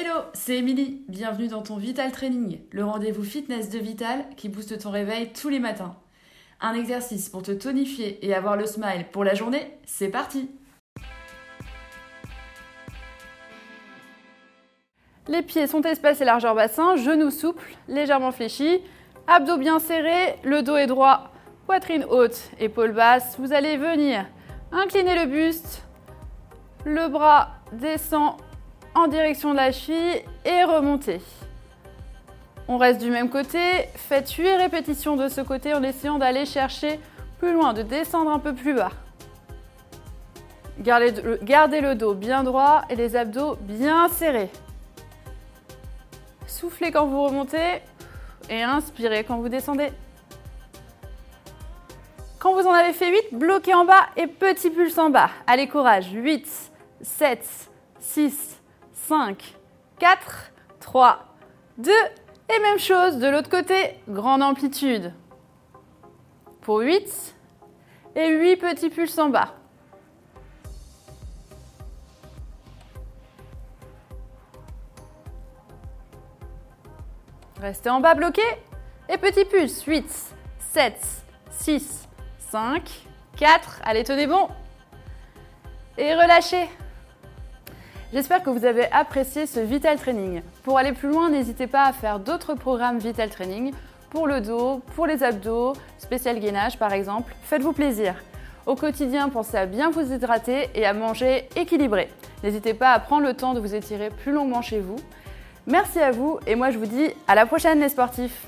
Hello, c'est Émilie. Bienvenue dans ton Vital Training, le rendez-vous fitness de Vital qui booste ton réveil tous les matins. Un exercice pour te tonifier et avoir le smile pour la journée, c'est parti Les pieds sont espacés largeur bassin, genoux souples, légèrement fléchis, abdos bien serrés, le dos est droit, poitrine haute, épaules basses. Vous allez venir incliner le buste, le bras descend direction de la cheville et remonter. On reste du même côté, faites 8 répétitions de ce côté en essayant d'aller chercher plus loin, de descendre un peu plus bas. Gardez le, gardez le dos bien droit et les abdos bien serrés. Soufflez quand vous remontez et inspirez quand vous descendez. Quand vous en avez fait 8, bloquez en bas et petit pulse en bas. Allez, courage. 8, 7, 6, 5, 4, 3, 2. Et même chose de l'autre côté, grande amplitude. Pour 8 et 8 petits pulses en bas. Restez en bas bloqué. Et petit pulse. 8, 7, 6, 5, 4. Allez, tenez bon. Et relâchez. J'espère que vous avez apprécié ce Vital Training. Pour aller plus loin, n'hésitez pas à faire d'autres programmes Vital Training pour le dos, pour les abdos, spécial gainage par exemple. Faites-vous plaisir. Au quotidien, pensez à bien vous hydrater et à manger équilibré. N'hésitez pas à prendre le temps de vous étirer plus longuement chez vous. Merci à vous et moi je vous dis à la prochaine les sportifs